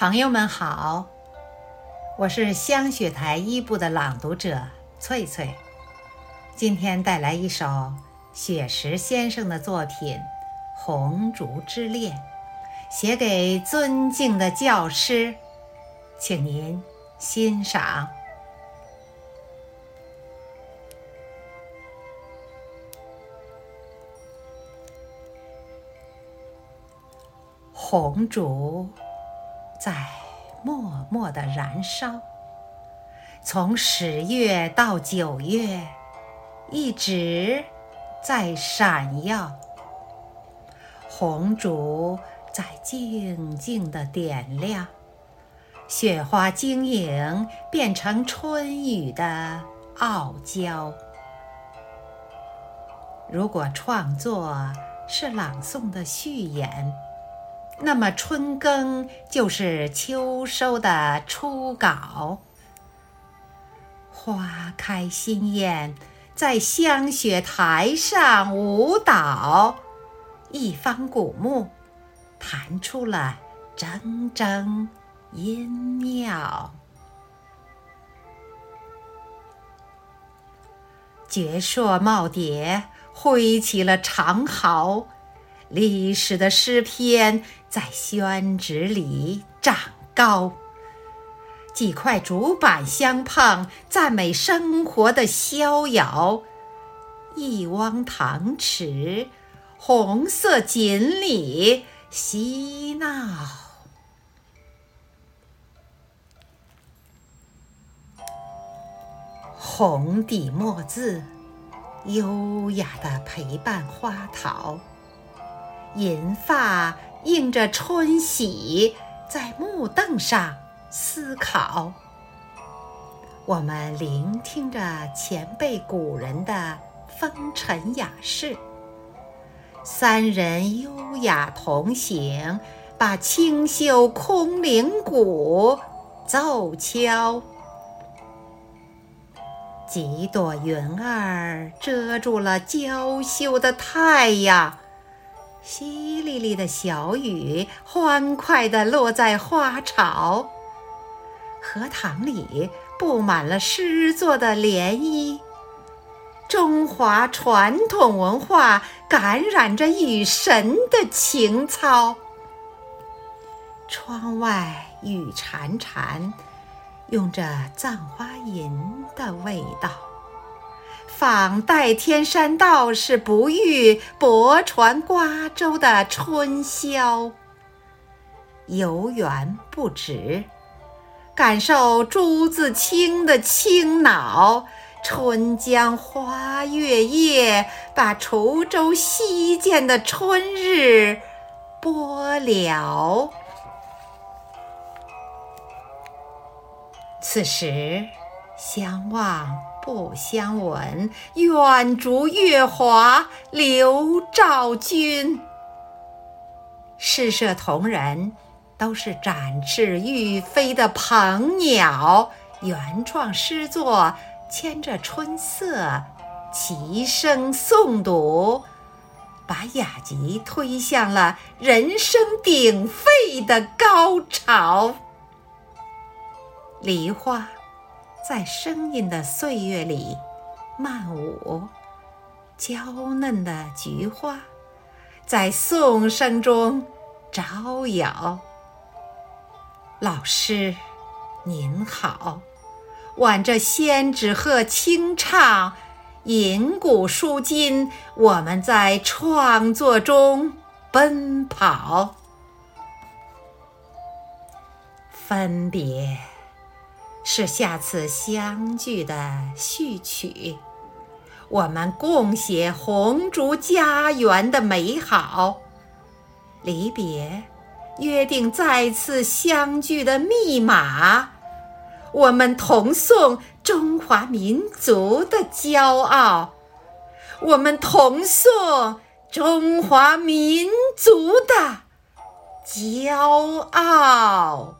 朋友们好，我是香雪台一部的朗读者翠翠，今天带来一首雪石先生的作品《红烛之恋》，写给尊敬的教师，请您欣赏。红烛。在默默的燃烧，从十月到九月，一直在闪耀。红烛在静静的点亮，雪花晶莹变成春雨的傲娇。如果创作是朗诵的序言。那么春耕就是秋收的初稿，花开心艳，在香雪台上舞蹈，一方古木弹出了铮铮音妙。绝硕耄耋挥起了长毫。历史的诗篇在宣纸里长高，几块竹板相碰，赞美生活的逍遥。一汪塘池，红色锦鲤嬉闹，红底墨字，优雅的陪伴花桃。银发映着春喜，在木凳上思考。我们聆听着前辈古人的风尘雅事，三人优雅同行，把清秀空灵鼓奏敲。几朵云儿遮住了娇羞的太阳。淅沥沥的小雨，欢快地落在花草。荷塘里布满了诗作的涟漪。中华传统文化感染着雨神的情操。窗外雨潺潺，用着《葬花吟》的味道。访代天山道士不遇，泊船瓜洲的春宵。游园不止，感受朱自清的清脑。春江花月夜，把滁州西涧的春日播了。此时，相望。不相闻，远逐月华流照君。诗社同仁都是展翅欲飞的鹏鸟，原创诗作牵着春色，齐声诵读，把雅集推向了人声鼎沸的高潮。梨花。在声音的岁月里漫舞，娇嫩的菊花在颂声中招摇。老师您好，挽着仙纸鹤轻唱，吟古书今，我们在创作中奔跑，分别。是下次相聚的序曲，我们共写红烛家园的美好。离别，约定再次相聚的密码。我们同颂中华民族的骄傲，我们同颂中华民族的骄傲。